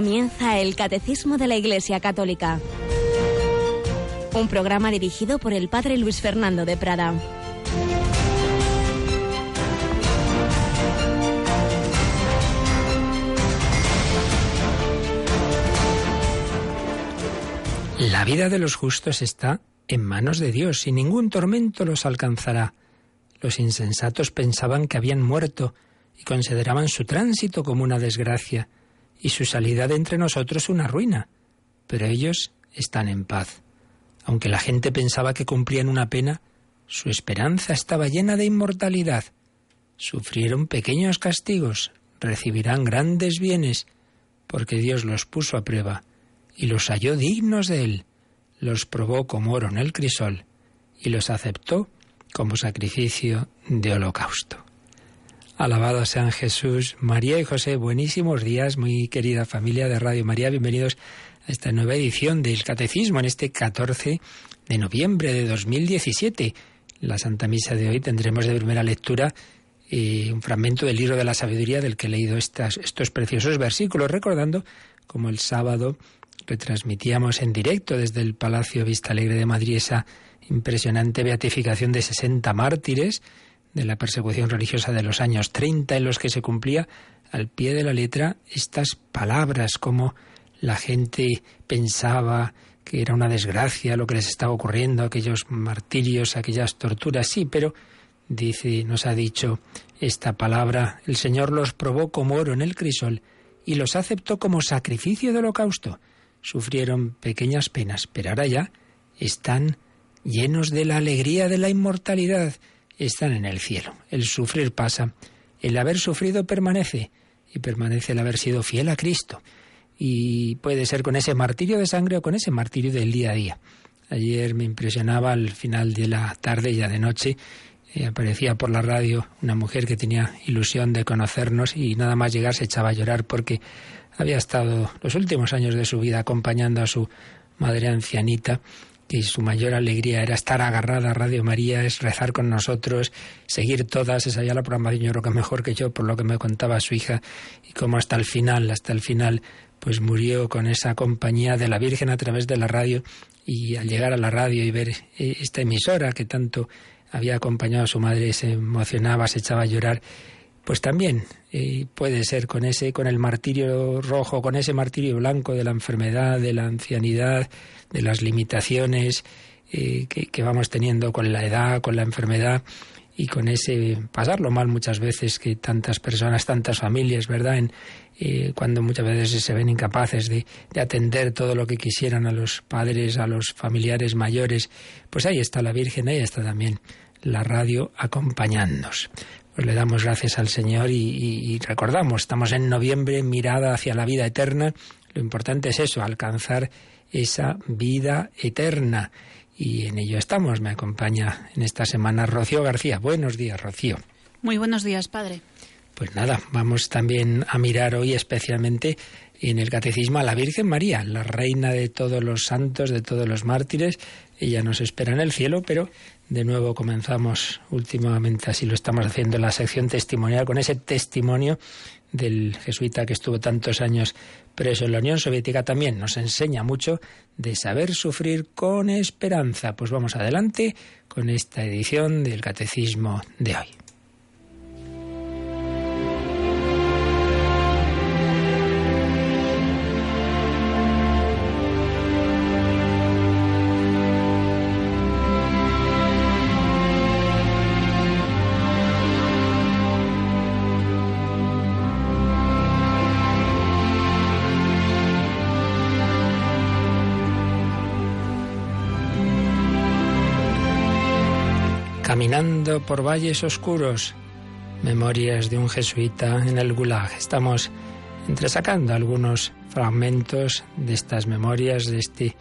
Comienza el Catecismo de la Iglesia Católica. Un programa dirigido por el Padre Luis Fernando de Prada. La vida de los justos está en manos de Dios y ningún tormento los alcanzará. Los insensatos pensaban que habían muerto y consideraban su tránsito como una desgracia y su salida de entre nosotros una ruina. Pero ellos están en paz. Aunque la gente pensaba que cumplían una pena, su esperanza estaba llena de inmortalidad. Sufrieron pequeños castigos, recibirán grandes bienes, porque Dios los puso a prueba y los halló dignos de él, los probó como oro en el crisol y los aceptó como sacrificio de holocausto. Alabado sean Jesús, María y José, buenísimos días, muy querida familia de Radio María, bienvenidos a esta nueva edición del Catecismo en este 14 de noviembre de 2017. La Santa Misa de hoy tendremos de primera lectura eh, un fragmento del libro de la sabiduría del que he leído estos preciosos versículos, recordando como el sábado retransmitíamos en directo desde el Palacio Vista Alegre de Madrid esa impresionante beatificación de 60 mártires de la persecución religiosa de los años 30 en los que se cumplía al pie de la letra estas palabras como la gente pensaba que era una desgracia lo que les estaba ocurriendo, aquellos martirios, aquellas torturas, sí, pero dice, nos ha dicho esta palabra, el Señor los probó como oro en el crisol y los aceptó como sacrificio de holocausto. Sufrieron pequeñas penas, pero ahora ya están llenos de la alegría de la inmortalidad, están en el cielo. El sufrir pasa, el haber sufrido permanece, y permanece el haber sido fiel a Cristo. Y puede ser con ese martirio de sangre o con ese martirio del día a día. Ayer me impresionaba al final de la tarde, ya de noche, eh, aparecía por la radio una mujer que tenía ilusión de conocernos y nada más llegar se echaba a llorar porque había estado los últimos años de su vida acompañando a su madre ancianita y su mayor alegría era estar agarrada a Radio María, es rezar con nosotros, seguir todas, esa ya la programación yo creo que mejor que yo por lo que me contaba su hija y cómo hasta el final, hasta el final pues murió con esa compañía de la Virgen a través de la radio y al llegar a la radio y ver eh, esta emisora que tanto había acompañado a su madre se emocionaba, se echaba a llorar pues también eh, puede ser con ese, con el martirio rojo, con ese martirio blanco de la enfermedad, de la ancianidad, de las limitaciones eh, que, vamos teniendo con la edad, con la enfermedad y con ese pasarlo mal muchas veces que tantas personas, tantas familias, ¿verdad? En, eh, cuando muchas veces se ven incapaces de, de, atender todo lo que quisieran a los padres, a los familiares mayores, pues ahí está la Virgen, ahí está también la radio acompañándonos. Pues le damos gracias al Señor y, recordamos, estamos en noviembre, mirada hacia la vida eterna. Lo importante es eso, alcanzar esa vida eterna. Y en ello estamos. Me acompaña en esta semana Rocío García. Buenos días, Rocío. Muy buenos días, padre. Pues nada, vamos también a mirar hoy especialmente en el Catecismo a la Virgen María, la reina de todos los santos, de todos los mártires. Ella nos espera en el cielo, pero de nuevo comenzamos últimamente, así lo estamos haciendo en la sección testimonial, con ese testimonio del jesuita que estuvo tantos años preso en la Unión Soviética. También nos enseña mucho de saber sufrir con esperanza. Pues vamos adelante con esta edición del Catecismo de hoy. Por valles oscuros, memorias de un jesuita en el Gulag. Estamos entresacando algunos fragmentos de estas memorias de este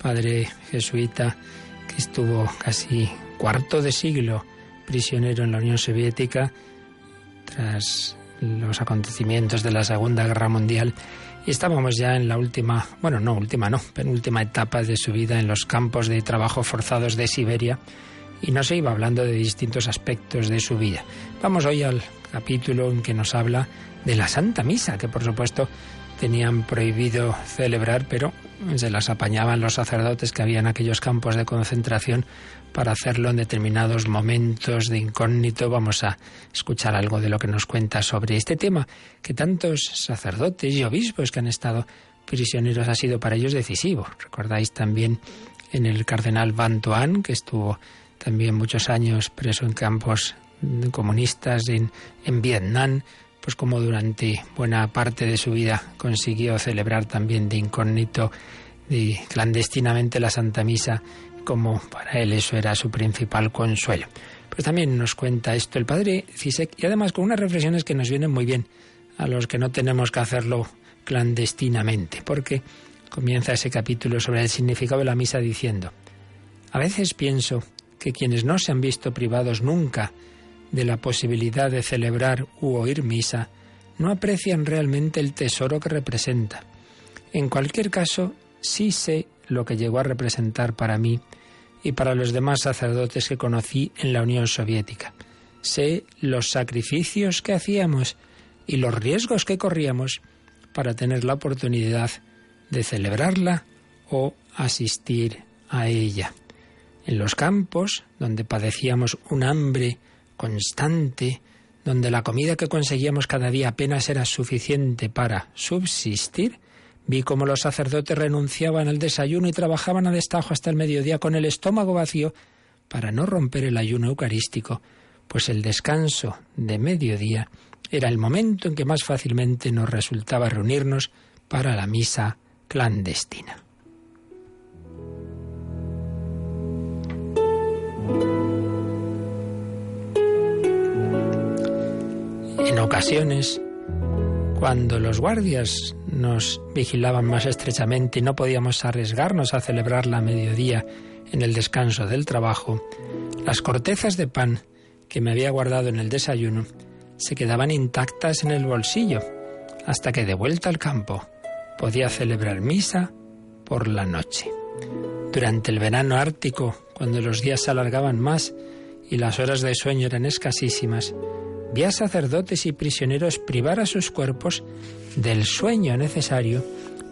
padre jesuita que estuvo casi cuarto de siglo prisionero en la Unión Soviética tras los acontecimientos de la Segunda Guerra Mundial y estábamos ya en la última, bueno, no última, no, penúltima etapa de su vida en los campos de trabajo forzados de Siberia y no se iba hablando de distintos aspectos de su vida. Vamos hoy al capítulo en que nos habla de la Santa Misa, que por supuesto tenían prohibido celebrar, pero se las apañaban los sacerdotes que había en aquellos campos de concentración para hacerlo en determinados momentos de incógnito. Vamos a escuchar algo de lo que nos cuenta sobre este tema, que tantos sacerdotes y obispos que han estado prisioneros ha sido para ellos decisivo. Recordáis también en el cardenal Van Toan, que estuvo también muchos años preso en campos comunistas en, en Vietnam, pues como durante buena parte de su vida consiguió celebrar también de incógnito y clandestinamente la Santa Misa, como para él eso era su principal consuelo. Pero también nos cuenta esto el padre Cisek y además con unas reflexiones que nos vienen muy bien a los que no tenemos que hacerlo clandestinamente, porque comienza ese capítulo sobre el significado de la misa diciendo, a veces pienso que quienes no se han visto privados nunca de la posibilidad de celebrar u oír misa, no aprecian realmente el tesoro que representa. En cualquier caso, sí sé lo que llegó a representar para mí y para los demás sacerdotes que conocí en la Unión Soviética. Sé los sacrificios que hacíamos y los riesgos que corríamos para tener la oportunidad de celebrarla o asistir a ella. En los campos, donde padecíamos un hambre constante, donde la comida que conseguíamos cada día apenas era suficiente para subsistir, vi cómo los sacerdotes renunciaban al desayuno y trabajaban a destajo hasta el mediodía con el estómago vacío para no romper el ayuno eucarístico, pues el descanso de mediodía era el momento en que más fácilmente nos resultaba reunirnos para la misa clandestina. En ocasiones, cuando los guardias nos vigilaban más estrechamente y no podíamos arriesgarnos a celebrar la mediodía en el descanso del trabajo, las cortezas de pan que me había guardado en el desayuno se quedaban intactas en el bolsillo, hasta que de vuelta al campo podía celebrar misa por la noche. Durante el verano ártico, cuando los días se alargaban más y las horas de sueño eran escasísimas, vi a sacerdotes y prisioneros privar a sus cuerpos del sueño necesario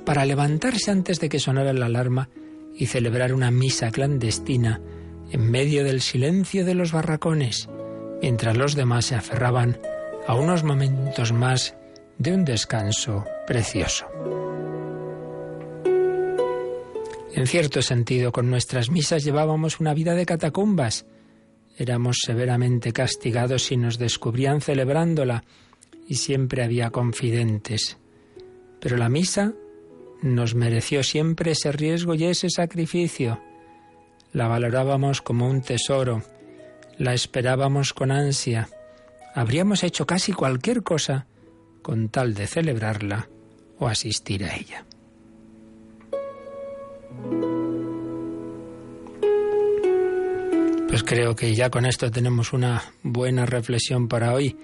para levantarse antes de que sonara la alarma y celebrar una misa clandestina en medio del silencio de los barracones, mientras los demás se aferraban a unos momentos más de un descanso precioso. En cierto sentido, con nuestras misas llevábamos una vida de catacumbas, Éramos severamente castigados si nos descubrían celebrándola y siempre había confidentes. Pero la misa nos mereció siempre ese riesgo y ese sacrificio. La valorábamos como un tesoro, la esperábamos con ansia. Habríamos hecho casi cualquier cosa con tal de celebrarla o asistir a ella. Pues creo que ya con esto tenemos una buena reflexión para hoy.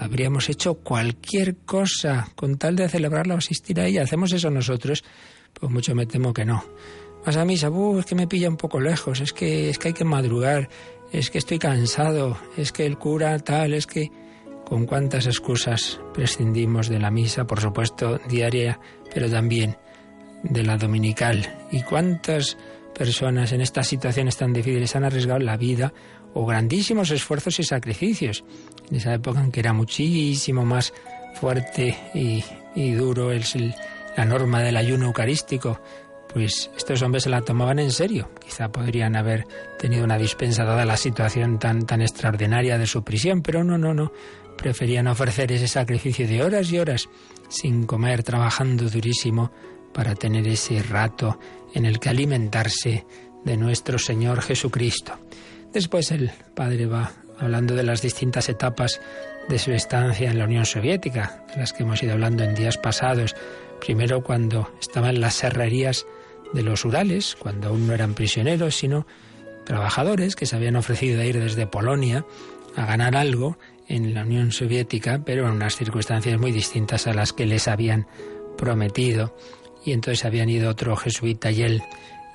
Habríamos hecho cualquier cosa con tal de celebrarla o asistir a ella. ¿Hacemos eso nosotros? Pues mucho me temo que no. Más a misa, es que me pilla un poco lejos, es que, es que hay que madrugar, es que estoy cansado, es que el cura tal, es que... Con cuántas excusas prescindimos de la misa, por supuesto, diaria, pero también de la dominical. Y cuántas personas en estas situaciones tan difíciles han arriesgado la vida o grandísimos esfuerzos y sacrificios. En esa época en que era muchísimo más fuerte y, duro el, la norma del ayuno eucarístico, pues estos hombres se la tomaban en serio. Quizá podrían haber tenido una dispensa dada la situación tan, tan extraordinaria de su prisión, pero no, no, no. Preferían ofrecer ese sacrificio de horas y horas sin comer, trabajando durísimo para tener ese rato en el que alimentarse de nuestro Señor Jesucristo. Después el Padre va hablando de las distintas etapas de su estancia en la Unión Soviética, de las que hemos ido hablando en días pasados. Primero cuando estaba en las serrerías de los Urales, cuando aún no eran prisioneros, sino trabajadores que se habían ofrecido a ir desde Polonia a ganar algo en la Unión Soviética, pero en unas circunstancias muy distintas a las que les habían prometido y entonces habían ido otro jesuita y él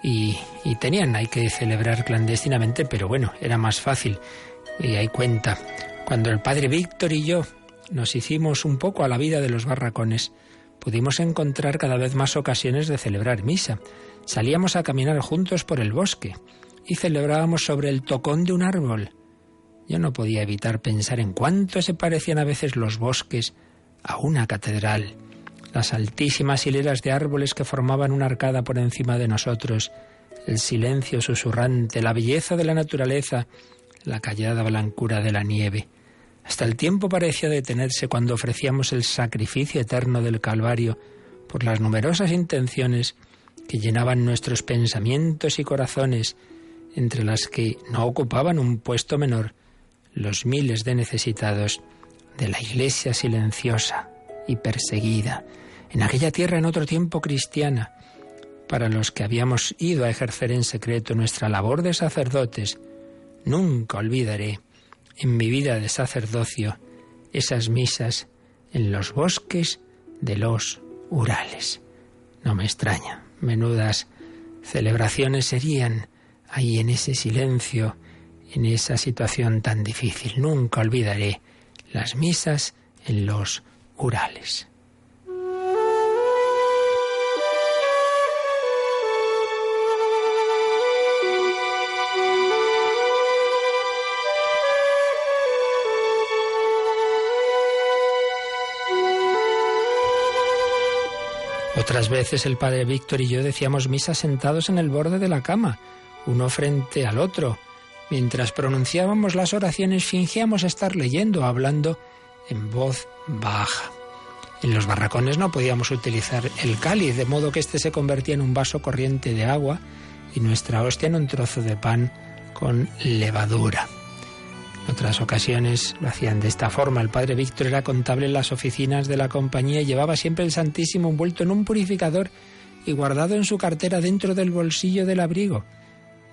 y, tenían, hay que celebrar clandestinamente, pero bueno, era más fácil. Y hay cuenta, cuando el padre Víctor y yo nos hicimos un poco a la vida de los barracones, pudimos encontrar cada vez más ocasiones de celebrar misa. Salíamos a caminar juntos por el bosque y celebrábamos sobre el tocón de un árbol. Yo no podía evitar pensar en cuánto se parecían a veces los bosques a una catedral. Las altísimas hileras de árboles que formaban una arcada por encima de nosotros, el silencio susurrante, la belleza de la naturaleza, la callada blancura de la nieve. Hasta el tiempo parecía detenerse cuando ofrecíamos el sacrificio eterno del Calvario por las numerosas intenciones que llenaban nuestros pensamientos y corazones, entre las que no ocupaban un puesto menor los miles de necesitados de la iglesia silenciosa y perseguida, en aquella tierra en otro tiempo cristiana, para los que habíamos ido a ejercer en secreto nuestra labor de sacerdotes, nunca olvidaré en mi vida de sacerdocio esas misas en los bosques de los Urales. No me extraña, menudas celebraciones serían ahí en ese silencio, en esa situación tan difícil. Nunca olvidaré las misas en los Urales. Otras veces el padre Víctor y yo decíamos misa sentados en el borde de la cama, uno frente al otro. Mientras pronunciábamos las oraciones fingíamos estar leyendo hablando en voz baja. En los barracones no podíamos utilizar el cáliz, de modo que éste se convertía en un vaso corriente de agua y nuestra hostia en un trozo de pan con levadura otras ocasiones lo hacían de esta forma. El padre Víctor era contable en las oficinas de la compañía y llevaba siempre el Santísimo envuelto en un purificador y guardado en su cartera dentro del bolsillo del abrigo.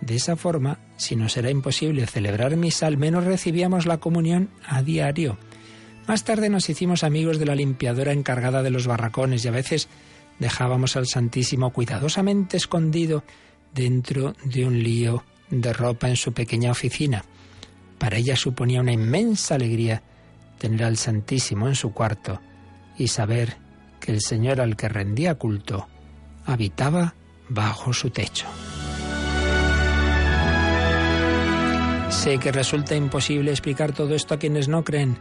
De esa forma, si nos era imposible celebrar misa, al menos recibíamos la comunión a diario. Más tarde nos hicimos amigos de la limpiadora encargada de los barracones y a veces dejábamos al Santísimo cuidadosamente escondido dentro de un lío de ropa en su pequeña oficina. Para ella suponía una inmensa alegría tener al Santísimo en su cuarto y saber que el Señor al que rendía culto habitaba bajo su techo. Sé que resulta imposible explicar todo esto a quienes no creen.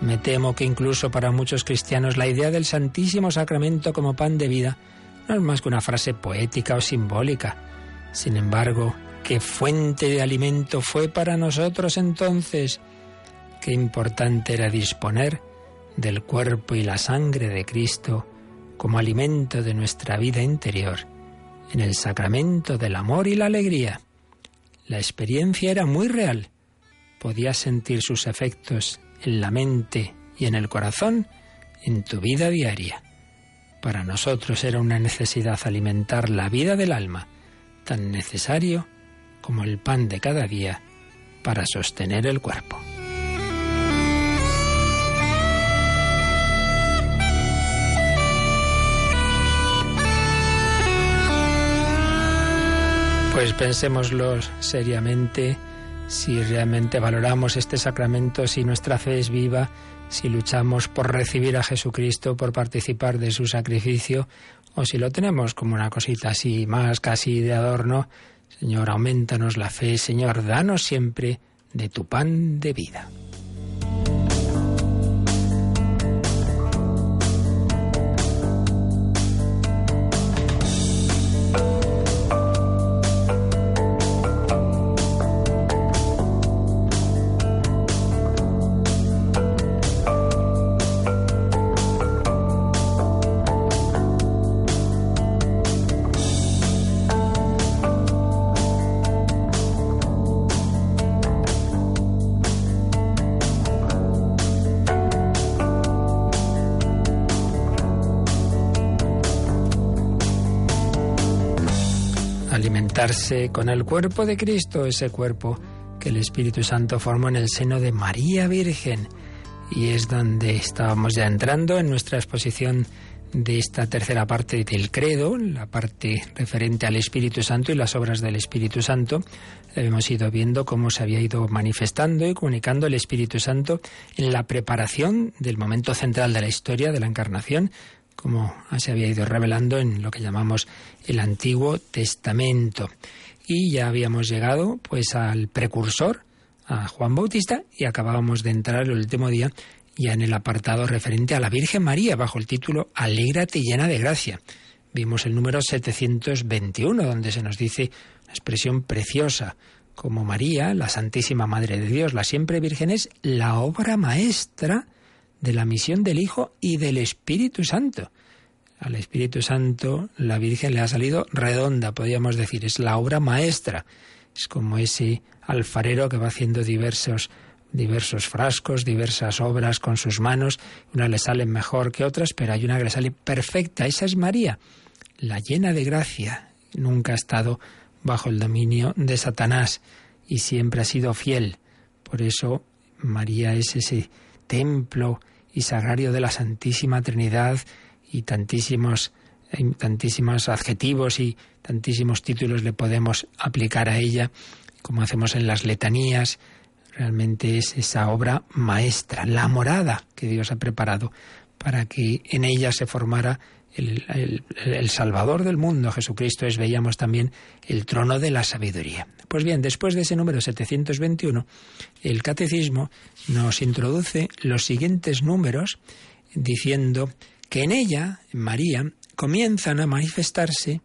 Me temo que incluso para muchos cristianos la idea del Santísimo Sacramento como pan de vida no es más que una frase poética o simbólica. Sin embargo, qué fuente de alimento fue para nosotros entonces. Qué importante era disponer del cuerpo y la sangre de Cristo como alimento de nuestra vida interior, en el sacramento del amor y la alegría. La experiencia era muy real. Podías sentir sus efectos en la mente y en el corazón en tu vida diaria. Para nosotros era una necesidad alimentar la vida del alma, tan necesario como el pan de cada día para sostener el cuerpo. Pues pensémoslo seriamente si realmente valoramos este sacramento, si nuestra fe es viva, si luchamos por recibir a Jesucristo, por participar de su sacrificio, o si lo tenemos como una cosita así más casi de adorno, Señor, aumentanos la fe. Señor, danos siempre de tu pan de vida. Con el cuerpo de Cristo, ese cuerpo que el Espíritu Santo formó en el seno de María Virgen. Y es donde estábamos ya entrando en nuestra exposición de esta tercera parte del credo, la parte referente al Espíritu Santo y las obras del Espíritu Santo. Hemos ido viendo cómo se había ido manifestando y comunicando el Espíritu Santo en la preparación del momento central de la historia de la Encarnación, como se había ido revelando en lo que llamamos el Antiguo Testamento. Y ya habíamos llegado pues al precursor, a Juan Bautista, y acabábamos de entrar el último día ya en el apartado referente a la Virgen María, bajo el título Alégrate llena de gracia. Vimos el número 721, donde se nos dice una expresión preciosa, como María, la Santísima Madre de Dios, la siempre Virgen, es la obra maestra de la misión del Hijo y del Espíritu Santo. Al Espíritu Santo la Virgen le ha salido redonda, podríamos decir, es la obra maestra. Es como ese alfarero que va haciendo diversos diversos frascos, diversas obras con sus manos, unas le salen mejor que otras, pero hay una que le sale perfecta, esa es María, la llena de gracia, nunca ha estado bajo el dominio de Satanás y siempre ha sido fiel. Por eso María es ese templo y sagrario de la Santísima Trinidad y tantísimos, tantísimos adjetivos y tantísimos títulos le podemos aplicar a ella, como hacemos en las letanías. Realmente es esa obra maestra, la morada que Dios ha preparado para que en ella se formara el, Salvador del mundo, Jesucristo, es, veíamos también, el trono de la sabiduría. Pues bien, después de ese número 721, el Catecismo nos introduce los siguientes números diciendo que en ella, en María, comienzan a manifestarse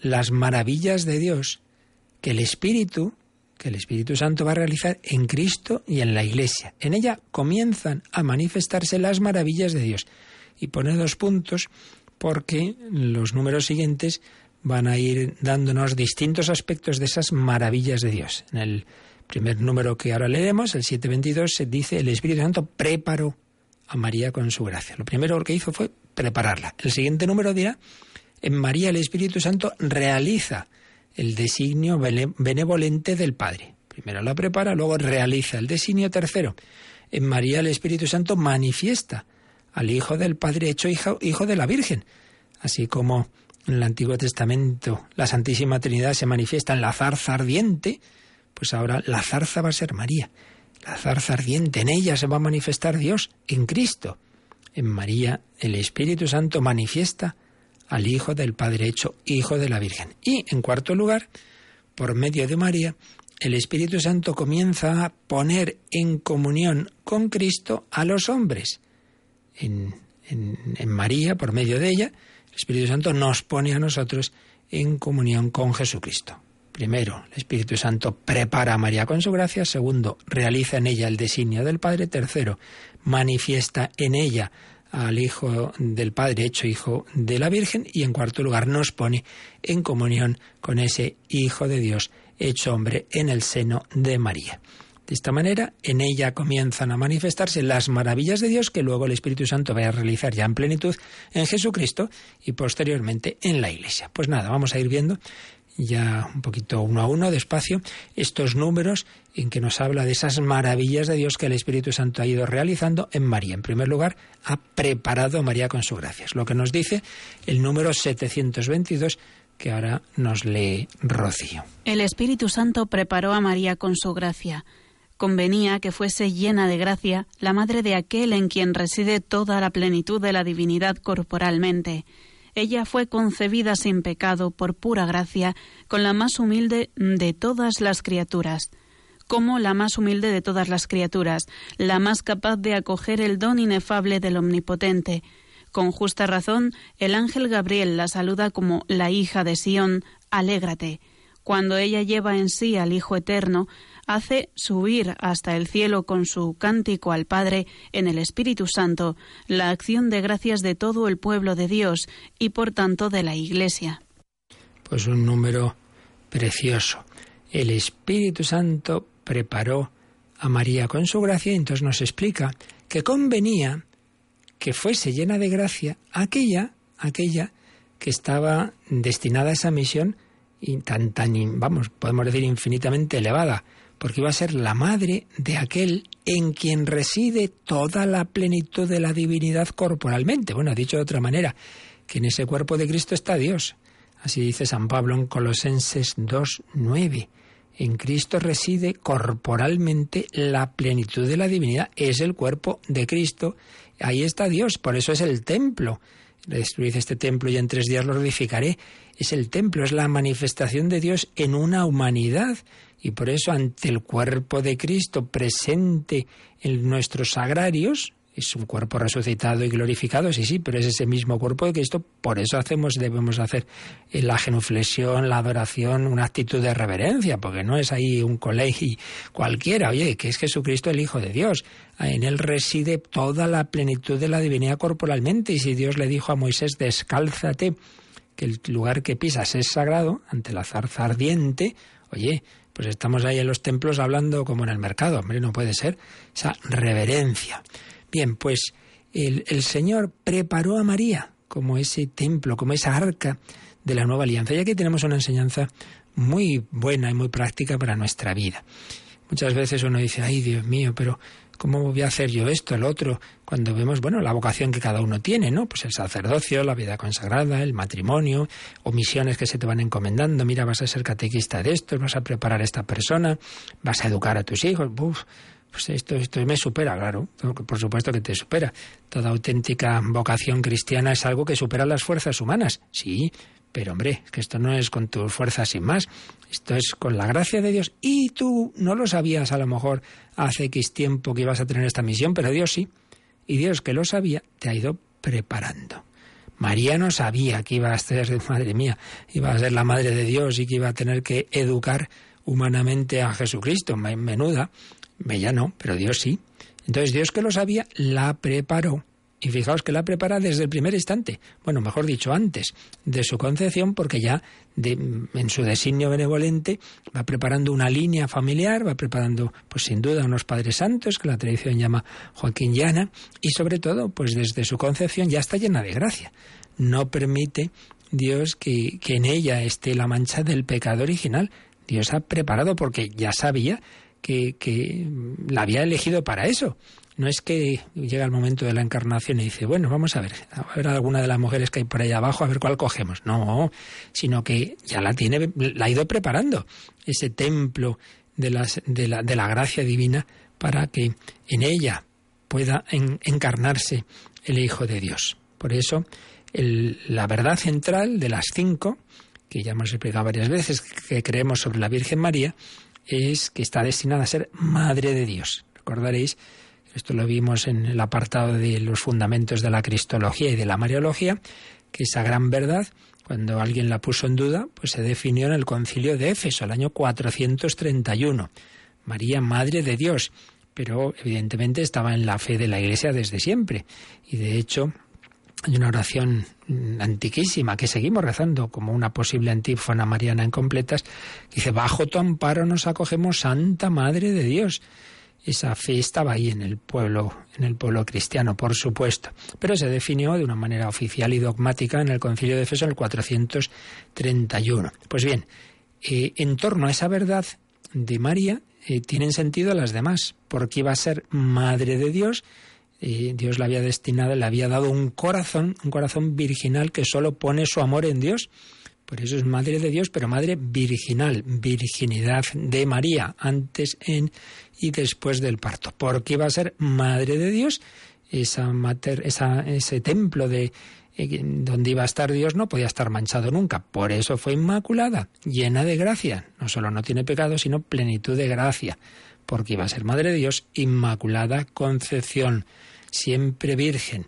las maravillas de Dios que el Espíritu, que el Espíritu Santo va a realizar en Cristo y en la Iglesia. En ella comienzan a manifestarse las maravillas de Dios. Y pone dos puntos porque los números siguientes van a ir dándonos distintos aspectos de esas maravillas de Dios. En el primer número que ahora leemos, el 722, se dice el Espíritu Santo preparó a María con su gracia. Lo primero que hizo fue prepararla. El siguiente número dirá, en María el Espíritu Santo realiza el designio benevolente del Padre. Primero la prepara, luego realiza el designio tercero. En María el Espíritu Santo manifiesta al Hijo del Padre hecho hijo, hijo de la Virgen. Así como en el Antiguo Testamento la Santísima Trinidad se manifiesta en la zarza ardiente, pues ahora la zarza va a ser María. La zarza ardiente, en ella se va a manifestar Dios, en Cristo. En María el Espíritu Santo manifiesta al Hijo del Padre hecho Hijo de la Virgen. Y, en cuarto lugar, por medio de María, el Espíritu Santo comienza a poner en comunión con Cristo a los hombres en, María, por medio de ella, el Espíritu Santo nos pone a nosotros en comunión con Jesucristo. Primero, el Espíritu Santo prepara a María con su gracia. Segundo, realiza en ella el designio del Padre. Tercero, manifiesta en ella al Hijo del Padre hecho Hijo de la Virgen. Y en cuarto lugar, nos pone en comunión con ese Hijo de Dios hecho hombre en el seno de María. De esta manera, en ella comienzan a manifestarse las maravillas de Dios que luego el Espíritu Santo va a realizar ya en plenitud en Jesucristo y posteriormente en la Iglesia. Pues nada, vamos a ir viendo ya un poquito uno a uno, despacio, estos números en que nos habla de esas maravillas de Dios que el Espíritu Santo ha ido realizando en María. En primer lugar, ha preparado a María con su gracia. Es lo que nos dice el número 722 que ahora nos lee Rocío. El Espíritu Santo preparó a María con su gracia convenía que fuese llena de gracia la madre de aquel en quien reside toda la plenitud de la divinidad corporalmente. Ella fue concebida sin pecado por pura gracia, con la más humilde de todas las criaturas como la más humilde de todas las criaturas, la más capaz de acoger el don inefable del Omnipotente. Con justa razón, el ángel Gabriel la saluda como la hija de Sión, alégrate. Cuando ella lleva en sí al Hijo Eterno, hace subir hasta el cielo con su cántico al Padre en el Espíritu Santo la acción de gracias de todo el pueblo de Dios y por tanto de la Iglesia. Pues un número precioso. El Espíritu Santo preparó a María con su gracia y entonces nos explica que convenía que fuese llena de gracia aquella, aquella que estaba destinada a esa misión y tan, tan, vamos, podemos decir infinitamente elevada, porque iba a ser la madre de aquel en quien reside toda la plenitud de la divinidad corporalmente. Bueno, dicho de otra manera, que en ese cuerpo de Cristo está Dios. Así dice San Pablo en Colosenses 2.9. En Cristo reside corporalmente la plenitud de la divinidad. Es el cuerpo de Cristo. Ahí está Dios. Por eso es el templo destruid este templo y en tres días lo edificaré. Es el templo, es la manifestación de Dios en una humanidad. Y por eso ante el cuerpo de Cristo presente en nuestros sagrarios, es un cuerpo resucitado y glorificado, sí, sí, pero es ese mismo cuerpo de Cristo, por eso hacemos, debemos hacer la genuflexión, la adoración, una actitud de reverencia, porque no es ahí un colegio cualquiera, oye, que es Jesucristo el Hijo de Dios, en él reside toda la plenitud de la divinidad corporalmente, y si Dios le dijo a Moisés, descálzate, que el lugar que pisas es sagrado, ante la zarza ardiente, oye, pues estamos ahí en los templos hablando como en el mercado, hombre, no puede ser, esa reverencia. Bien, pues el, Señor preparó a María como ese templo, como esa arca de la nueva alianza. Y aquí tenemos una enseñanza muy buena y muy práctica para nuestra vida. Muchas veces uno dice, ay Dios mío, pero ¿cómo voy a hacer yo esto, el otro? Cuando vemos, bueno, la vocación que cada uno tiene, ¿no? Pues el sacerdocio, la vida consagrada, el matrimonio, o misiones que se te van encomendando. Mira, vas a ser catequista de esto, vas a preparar a esta persona, vas a educar a tus hijos. Uf, pues esto, esto me supera, claro, por supuesto que te supera. Toda auténtica vocación cristiana es algo que supera las fuerzas humanas, sí, pero hombre, que esto no es con tus fuerzas sin más, esto es con la gracia de Dios. Y tú no lo sabías a lo mejor hace X tiempo que ibas a tener esta misión, pero Dios sí. Y Dios que lo sabía, te ha ido preparando. María no sabía que iba a ser, madre mía, iba a ser la madre de Dios y que iba a tener que educar humanamente a Jesucristo. Menuda, ella no, pero Dios sí. Entonces Dios que lo sabía, la preparó. Y fijaos que la prepara desde el primer instante, bueno, mejor dicho, antes de su concepción, porque ya en su designio benevolente va preparando una línea familiar, va preparando, pues sin duda, unos padres santos, que la tradición llama Joaquín y Ana, y sobre todo, pues desde su concepción ya está llena de gracia. No permite Dios que, que en ella esté la mancha del pecado original. Dios ha preparado porque ya sabía que, la había elegido para eso. No es que llega el momento de la encarnación y dice, bueno, vamos a ver, a ver alguna de las mujeres que hay por ahí abajo, a ver cuál cogemos. No, sino que ya la tiene, la ha ido preparando, ese templo de, las, de, la, de la gracia divina para que en ella pueda encarnarse el Hijo de Dios. Por eso, la verdad central de las cinco, que ya hemos explicado varias veces, que creemos sobre la Virgen María, es que está destinada a ser Madre de Dios. Recordaréis, esto lo vimos en el apartado de los fundamentos de la Cristología y de la Mariología, que esa gran verdad, cuando alguien la puso en duda, pues se definió en el concilio de Éfeso, el año 431. María, Madre de Dios. Pero evidentemente estaba en la fe de la Iglesia desde siempre. Y de hecho, hay una oración antiquísima que seguimos rezando como una posible antífona mariana en completas. Dice, bajo tu amparo nos acogemos, Santa Madre de Dios. Esa fe estaba ahí en el pueblo, en el pueblo cristiano, por supuesto, pero se definió de una manera oficial y dogmática en el Concilio de Efeso en el 431. Pues bien, eh, en torno a esa verdad de María eh, tienen sentido las demás, porque iba a ser Madre de Dios Dios le había destinado, le había dado un corazón, un corazón virginal que solo pone su amor en Dios. Por eso es madre de Dios, pero madre virginal, virginidad de María, antes, en y después del parto. Porque iba a ser madre de Dios, esa mater, ese templo de eh, donde iba a estar Dios no podía estar manchado nunca. Por eso fue inmaculada, llena de gracia. No solo no tiene pecado, sino plenitud de gracia. Porque iba a ser madre de Dios, inmaculada concepción siempre virgen.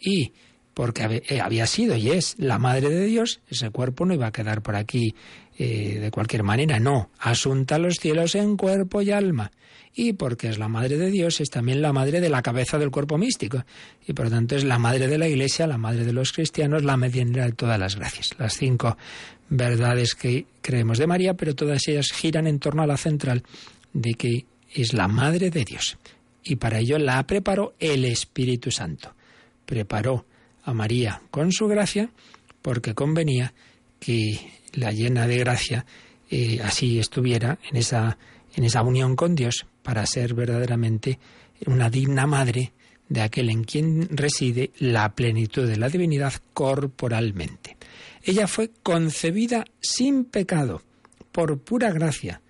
Y porque eh, había sido y es la madre de Dios, ese cuerpo no iba a quedar por aquí eh, de cualquier manera, no, asunta a los cielos en cuerpo y alma. Y porque es la madre de Dios, es también la madre de la cabeza del cuerpo místico. Y por lo tanto es la madre de la Iglesia, la madre de los cristianos, la medianera de todas las gracias. Las cinco verdades que creemos de María, pero todas ellas giran en torno a la central de que es la madre de Dios y para ello la preparó el Espíritu Santo. Preparó a María con su gracia porque convenía que la llena de gracia eh, así estuviera en esa, en esa unión con Dios para ser verdaderamente una digna madre de aquel en quien reside la plenitud de la divinidad corporalmente. Ella fue concebida sin pecado, por pura gracia,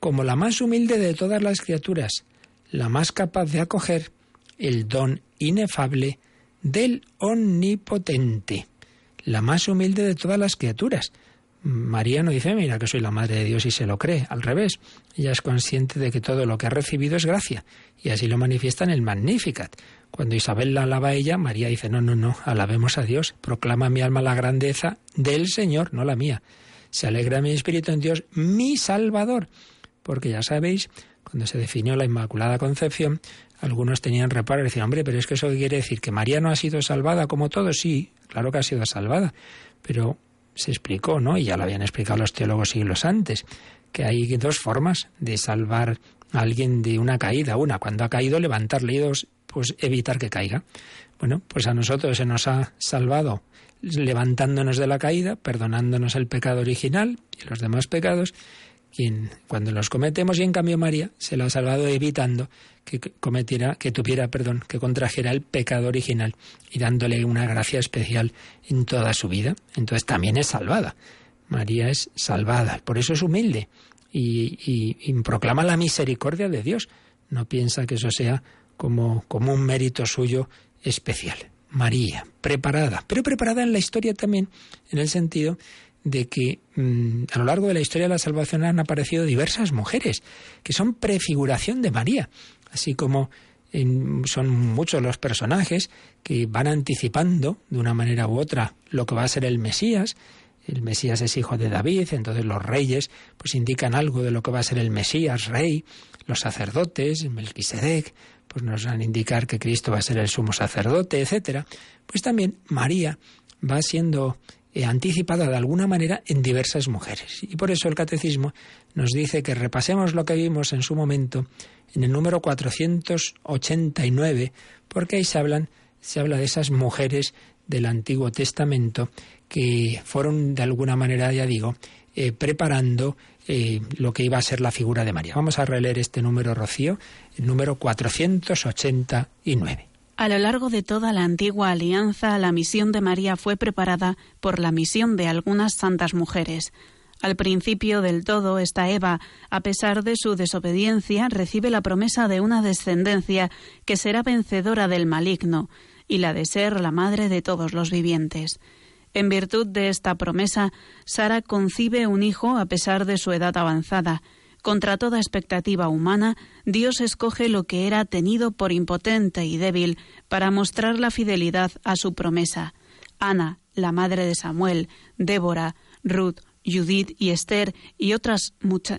como la más humilde de todas las criaturas, la más capaz de acoger el don inefable del Omnipotente, la más humilde de todas las criaturas. María no dice, mira que soy la Madre de Dios y se lo cree, al revés, ella es consciente de que todo lo que ha recibido es gracia, y así lo manifiesta en el Magnificat. Cuando Isabel la alaba a ella, María dice, no, no, no, alabemos a Dios, proclama mi alma la grandeza del Señor, no la mía. Se alegra mi espíritu en Dios, mi Salvador, porque ya sabéis, cuando se definió la Inmaculada Concepción, algunos tenían reparo y decían, hombre, pero es que eso quiere decir que María no ha sido salvada como todos. Sí, claro que ha sido salvada, pero se explicó, ¿no? Y ya lo habían explicado los teólogos siglos antes, que hay dos formas de salvar a alguien de una caída. Una, cuando ha caído, levantarle y dos, pues evitar que caiga. Bueno, pues a nosotros se nos ha salvado levantándonos de la caída, perdonándonos el pecado original y los demás pecados, quien cuando los cometemos y en cambio María se lo ha salvado evitando que cometiera, que tuviera, perdón, que contrajera el pecado original y dándole una gracia especial en toda su vida. Entonces también es salvada. María es salvada, por eso es humilde y, proclama la misericordia de Dios. No piensa que eso sea como, como un mérito suyo especial. María, preparada, pero preparada en la historia también, en el sentido de que mm, a lo largo de la historia de la salvación han aparecido diversas mujeres que son prefiguración de María, así como son muchos los personajes que van anticipando de una manera u otra lo que va a ser el Mesías. El Mesías es hijo de David, entonces los reyes pues indican algo de lo que va a ser el Mesías, rey, los sacerdotes, Melquisedec, pues nos van a indicar que Cristo va a ser el sumo sacerdote, etcétera. Pues también María va siendo anticipada de alguna manera en diversas mujeres. Y por eso el catecismo nos dice que repasemos lo que vimos en su momento en el número 489, porque ahí se hablan se habla de esas mujeres del Antiguo Testamento que fueron de alguna manera, ya digo, eh, preparando eh, lo que iba a ser la figura de María. Vamos a releer este número, Rocío, el número 489. A lo largo de toda la antigua alianza, la misión de María fue preparada por la misión de algunas santas mujeres. Al principio del todo, esta Eva, a pesar de su desobediencia, recibe la promesa de una descendencia que será vencedora del maligno y la de ser la madre de todos los vivientes. En virtud de esta promesa, Sara concibe un hijo a pesar de su edad avanzada, contra toda expectativa humana, Dios escoge lo que era tenido por impotente y débil para mostrar la fidelidad a su promesa. Ana, la madre de Samuel, Débora, Ruth, Judith y Esther y otras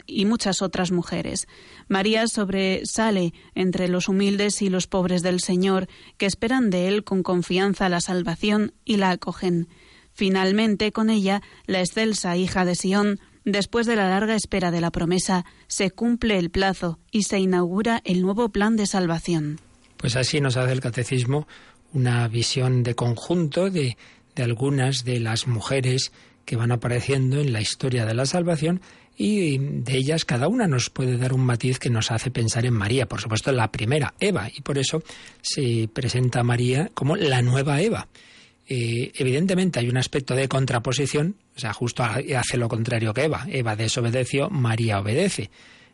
y muchas otras mujeres. María sobresale entre los humildes y los pobres del Señor, que esperan de él con confianza la salvación y la acogen. Finalmente, con ella, la excelsa hija de Sión Después de la larga espera de la promesa, se cumple el plazo y se inaugura el nuevo plan de salvación. Pues así nos hace el catecismo una visión de conjunto de, de algunas de las mujeres que van apareciendo en la historia de la salvación y de ellas cada una nos puede dar un matiz que nos hace pensar en María. Por supuesto, la primera, Eva, y por eso se presenta a María como la nueva Eva. Eh, evidentemente hay un aspecto de contraposición, o sea, justo hace lo contrario que Eva. Eva desobedeció, María obedece.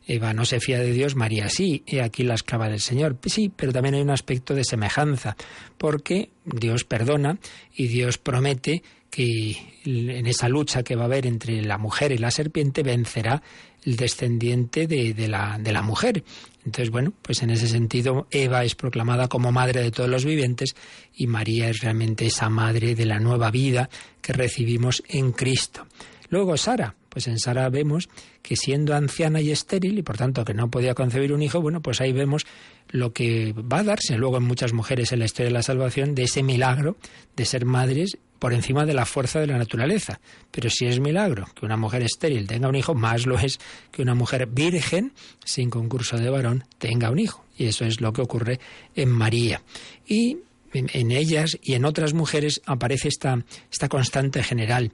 Eva no se fía de Dios, María sí, y aquí la esclava del Señor. Sí, pero también hay un aspecto de semejanza, porque Dios perdona y Dios promete que en esa lucha que va a haber entre la mujer y la serpiente vencerá el descendiente de, la, de la mujer. Entonces, bueno, pues en ese sentido Eva es proclamada como madre de todos los vivientes y María es realmente esa madre de la nueva vida que recibimos en Cristo. Luego Sara, pues en Sara vemos que siendo anciana y estéril y por tanto que no podía concebir un hijo, bueno, pues ahí vemos lo que va a darse luego en muchas mujeres en la historia de la salvación de ese milagro de ser madres por encima de la fuerza de la naturaleza. Pero si es milagro que una mujer estéril tenga un hijo, más lo es que una mujer virgen, sin concurso de varón, tenga un hijo. Y eso es lo que ocurre en María. Y en ellas y en otras mujeres aparece esta, esta constante general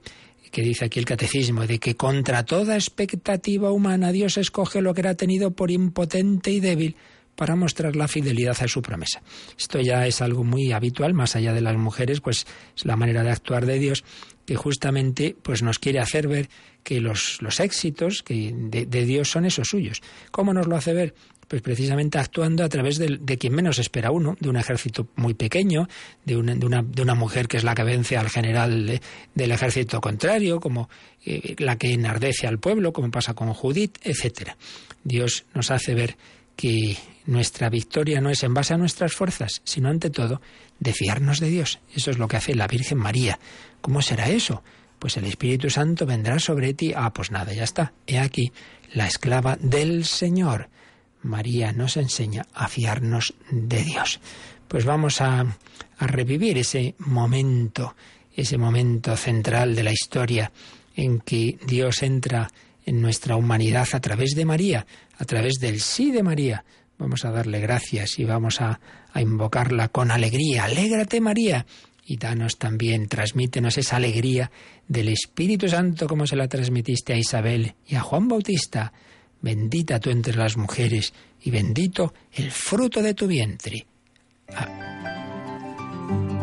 que dice aquí el catecismo, de que contra toda expectativa humana Dios escoge lo que era tenido por impotente y débil para mostrar la fidelidad a su promesa. Esto ya es algo muy habitual, más allá de las mujeres, pues es la manera de actuar de Dios que justamente pues nos quiere hacer ver que los, los éxitos que de, Dios son esos suyos. ¿Cómo nos lo hace ver? Pues precisamente actuando a través de, de quien menos espera uno, de un ejército muy pequeño, de una, de una, mujer que es la que vence al general de, del ejército contrario, como eh, la que enardece al pueblo, como pasa con Judith, etcétera. Dios nos hace ver que nuestra victoria no es en base a nuestras fuerzas, sino ante todo de fiarnos de Dios. Eso es lo que hace la Virgen María. ¿Cómo será eso? Pues el Espíritu Santo vendrá sobre ti. Ah, pues nada, ya está. He aquí la esclava del Señor. María nos enseña a fiarnos de Dios. Pues vamos a, a revivir ese momento, ese momento central de la historia en que Dios entra en nuestra humanidad a través de María, a través del sí de María. Vamos a darle gracias y vamos a, invocarla con alegría. Alégrate María y danos también, transmítenos esa alegría del Espíritu Santo como se la transmitiste a Isabel y a Juan Bautista. Bendita tú entre las mujeres y bendito el fruto de tu vientre. Ah.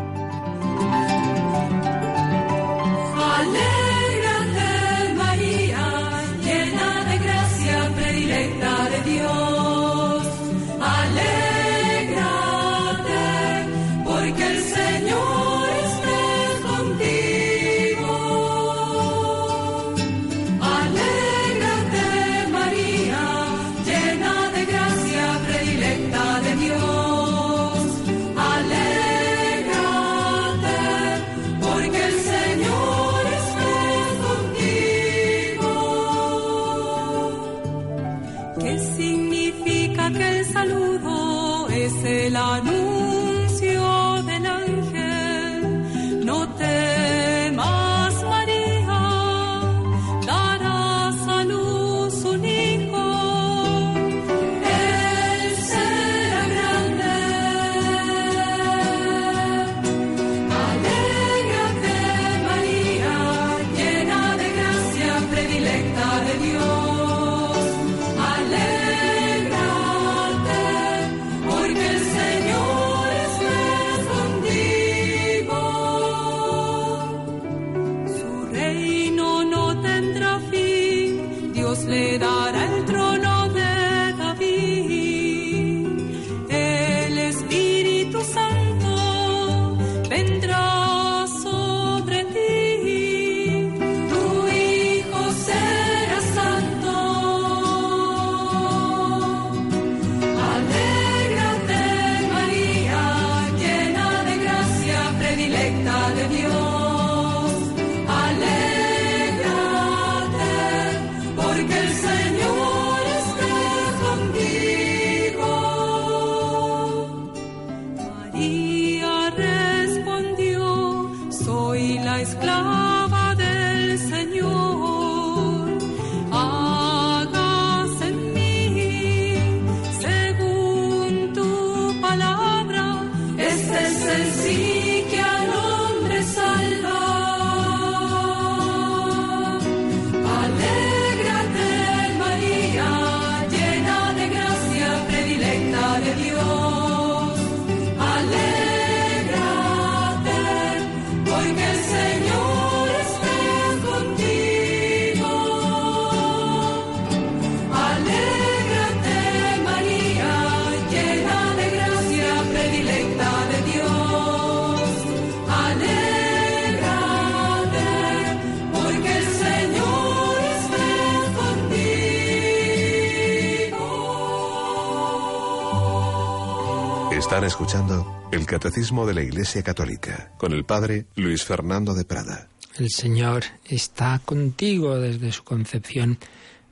Escuchando el Catecismo de la Iglesia Católica con el Padre Luis Fernando de Prada. El Señor está contigo desde su concepción.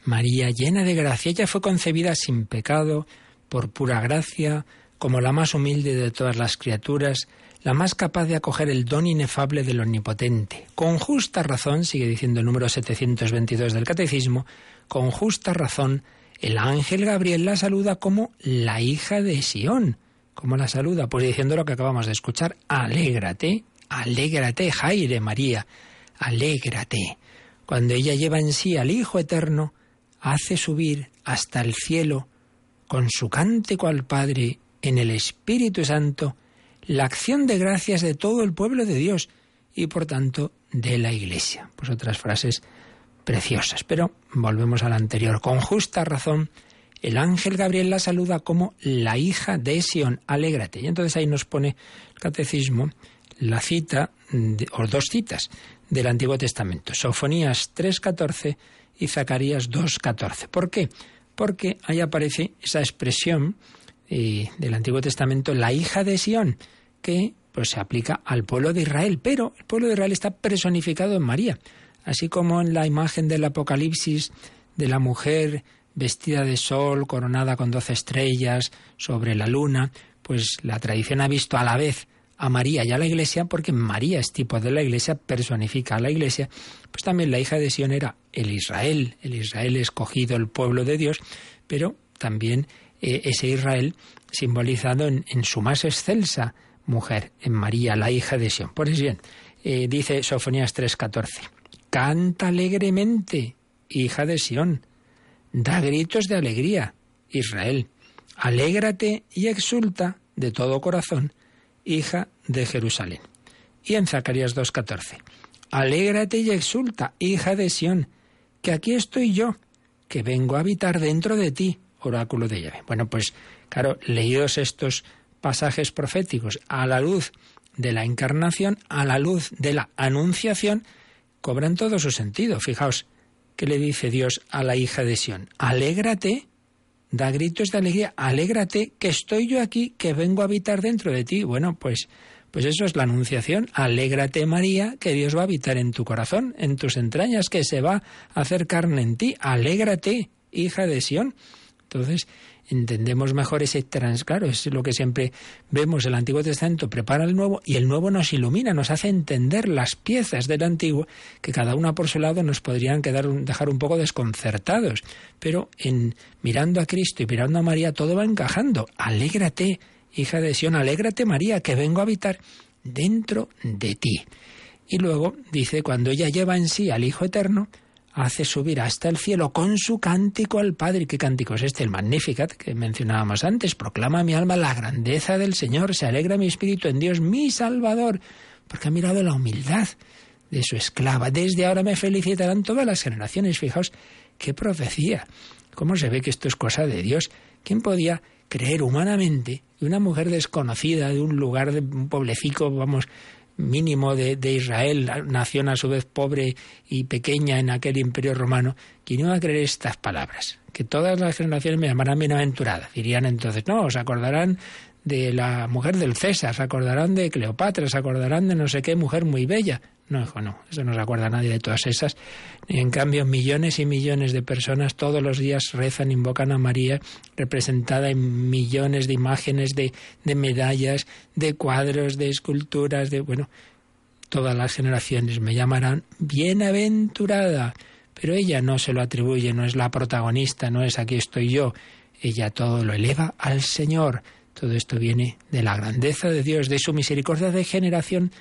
María, llena de gracia, ella fue concebida sin pecado, por pura gracia, como la más humilde de todas las criaturas, la más capaz de acoger el don inefable del Omnipotente. Con justa razón, sigue diciendo el número 722 del Catecismo, con justa razón, el ángel Gabriel la saluda como la hija de Sión. ¿Cómo la saluda? Pues diciendo lo que acabamos de escuchar, alégrate, alégrate, Jaire María, alégrate. Cuando ella lleva en sí al Hijo Eterno, hace subir hasta el cielo con su cántico al Padre en el Espíritu Santo la acción de gracias de todo el pueblo de Dios y por tanto de la Iglesia. Pues otras frases preciosas. Pero volvemos a la anterior. Con justa razón, el ángel Gabriel la saluda como la hija de Sion, alégrate. Y entonces ahí nos pone el catecismo la cita, o dos citas del Antiguo Testamento, Sofonías 3.14 y Zacarías 2.14. ¿Por qué? Porque ahí aparece esa expresión eh, del Antiguo Testamento, la hija de Sión, que pues se aplica al pueblo de Israel, pero el pueblo de Israel está personificado en María, así como en la imagen del Apocalipsis de la mujer vestida de sol, coronada con doce estrellas sobre la luna, pues la tradición ha visto a la vez a María y a la Iglesia, porque María es tipo de la Iglesia, personifica a la Iglesia, pues también la hija de Sion era el Israel, el Israel escogido, el pueblo de Dios, pero también eh, ese Israel simbolizado en, su más excelsa mujer, en María, la hija de Sion. Por eso bien, eh, dice Sofonías 3:14, canta alegremente, hija de Sión, da gritos de alegría, Israel, alégrate y exulta de todo corazón, hija de Jerusalén. Y en Zacarías 2:14, alégrate y exulta, hija de Sión, que aquí estoy yo, que vengo a habitar dentro de ti, oráculo de Yahvé. Bueno, pues claro, leídos estos pasajes proféticos a la luz de la encarnación, a la luz de la anunciación, cobran todo su sentido. Fijaos, ¿qué le dice Dios a la hija de Sión? Alégrate, da gritos de alegría, alégrate, que estoy yo aquí, que vengo a habitar dentro de ti. Bueno, pues, pues eso es la anunciación. Alégrate, María, que Dios va a habitar en tu corazón, en tus entrañas, que se va a hacer carne en ti. Alégrate, hija de Sión. Entonces, entendemos mejor ese trans, claro, es lo que siempre vemos, el Antiguo Testamento prepara el Nuevo y el Nuevo nos ilumina, nos hace entender las piezas del Antiguo que cada una por su lado nos podrían quedar, dejar un poco desconcertados, pero en mirando a Cristo y mirando a María todo va encajando. Alégrate, hija de Sion, alégrate María, que vengo a habitar dentro de ti. Y luego dice, cuando ella lleva en sí al Hijo Eterno, hace subir hasta el cielo con su cántico al Padre. ¿Qué cántico es este? El Magnificat que mencionábamos antes. Proclama mi alma la grandeza del Señor, se alegra mi espíritu en Dios, mi Salvador, porque ha mirado la humildad de su esclava. Desde ahora me felicitarán todas las generaciones. Fijaos, qué profecía. ¿Cómo se ve que esto es cosa de Dios? ¿Quién podía creer humanamente que una mujer desconocida de un lugar, de un pueblecico, vamos, mínimo de, Israel, nación a su vez pobre y pequeña en aquel imperio romano, ¿quién iba a creer estas palabras? Que todas las generaciones me llamarán bienaventurada. Dirían entonces, no, os acordarán de la mujer del César, se acordarán de Cleopatra, se acordarán de no sé qué mujer muy bella. No, hijo, no, eso no se acuerda nadie de todas esas. En cambio, millones y millones de personas todos los días rezan, invocan a María, representada en millones de imágenes, de, de medallas, de cuadros, de esculturas, de, bueno, todas las generaciones me llamarán bienaventurada. Pero ella no se lo atribuye, no es la protagonista, no es aquí estoy yo. Ella todo lo eleva al Señor todo esto viene de la grandeza de Dios, de su misericordia de generación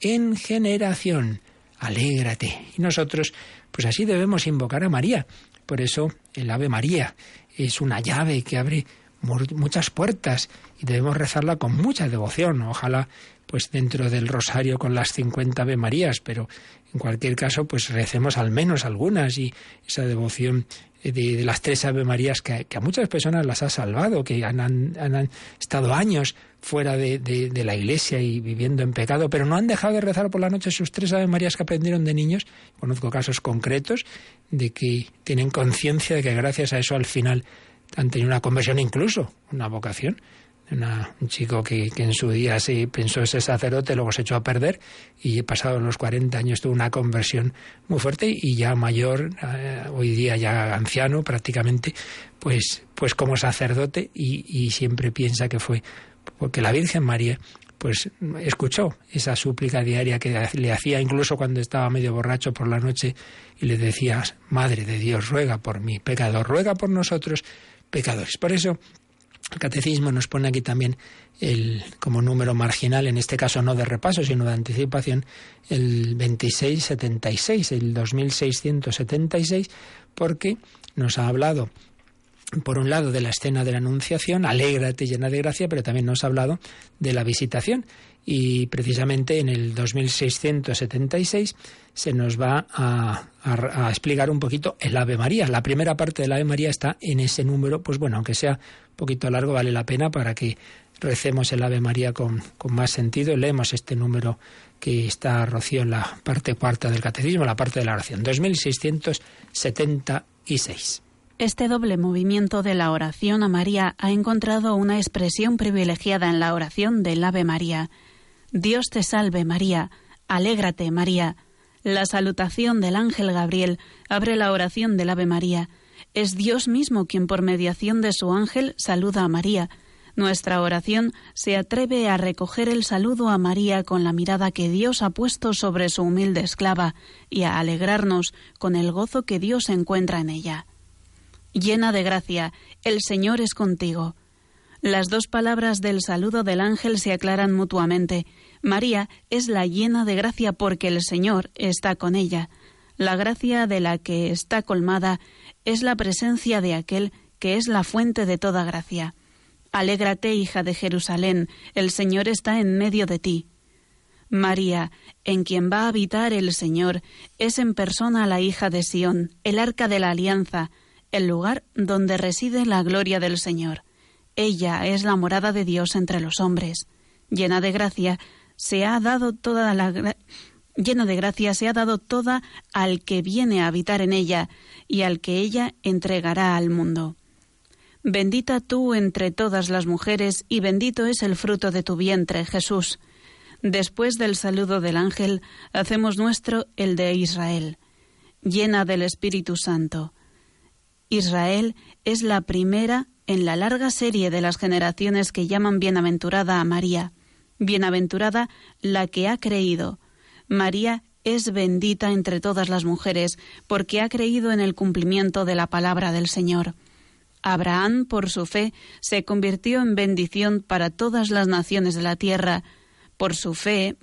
en generación. Alégrate. Y nosotros, pues así debemos invocar a María. Por eso el Ave María es una llave que abre muchas puertas y debemos rezarla con mucha devoción. Ojalá, pues dentro del rosario con las 50 Ave Marías, pero en cualquier caso, pues recemos al menos algunas y esa devoción de, las tres Ave Marías que, a muchas personas las ha salvado, que han, han, estado años fuera de, de, la iglesia y viviendo en pecado, pero no han dejado de rezar por la noche sus tres Ave Marías que aprendieron de niños. Conozco casos concretos de que tienen conciencia de que gracias a eso al final han tenido una conversión incluso, una vocación. Un chico que, en su día sí pensó ser sacerdote, luego se echó a perder y pasado los 40 años tuvo una conversión muy fuerte y ya mayor, eh, hoy día ya anciano prácticamente, pues, pues como sacerdote y, y siempre piensa que fue porque la Virgen María pues escuchó esa súplica diaria que le hacía incluso cuando estaba medio borracho por la noche y le decía, Madre de Dios, ruega por mí, pecador, ruega por nosotros, pecadores. Por eso el catecismo nos pone aquí también el, como número marginal, en este caso no de repaso, sino de anticipación, el 2676, el 2676, porque nos ha hablado por un lado, de la escena de la Anunciación, alégrate llena de gracia, pero también nos ha hablado de la visitación. Y precisamente en el 2676 se nos va a, explicar un poquito el Ave María. La primera parte del Ave María está en ese número, pues bueno, aunque sea un poquito largo, vale la pena para que recemos el Ave María con, con más sentido. Leemos este número que está Rocío en la parte cuarta del Catecismo, la parte de la oración, 2676. Este doble movimiento de la oración a María ha encontrado una expresión privilegiada en la oración del Ave María. Dios te salve María, alégrate María. La salutación del ángel Gabriel abre la oración del Ave María. Es Dios mismo quien por mediación de su ángel saluda a María. Nuestra oración se atreve a recoger el saludo a María con la mirada que Dios ha puesto sobre su humilde esclava y a alegrarnos con el gozo que Dios encuentra en ella llena de gracia, el Señor es contigo. Las dos palabras del saludo del ángel se aclaran mutuamente. María es la llena de gracia porque el Señor está con ella. La gracia de la que está colmada es la presencia de aquel que es la fuente de toda gracia. Alégrate, hija de Jerusalén, el Señor está en medio de ti. María, en quien va a habitar el Señor, es en persona la hija de Sión, el arca de la alianza, el lugar donde reside la gloria del Señor. Ella es la morada de Dios entre los hombres. Llena de gracia, se ha dado toda la llena de gracia se ha dado toda al que viene a habitar en ella y al que ella entregará al mundo. Bendita tú entre todas las mujeres y bendito es el fruto de tu vientre, Jesús. Después del saludo del ángel, hacemos nuestro el de Israel, llena del Espíritu Santo. Israel es la primera en la larga serie de las generaciones que llaman bienaventurada a María. Bienaventurada la que ha creído. María es bendita entre todas las mujeres, porque ha creído en el cumplimiento de la palabra del Señor. Abraham, por su fe, se convirtió en bendición para todas las naciones de la tierra. Por su fe,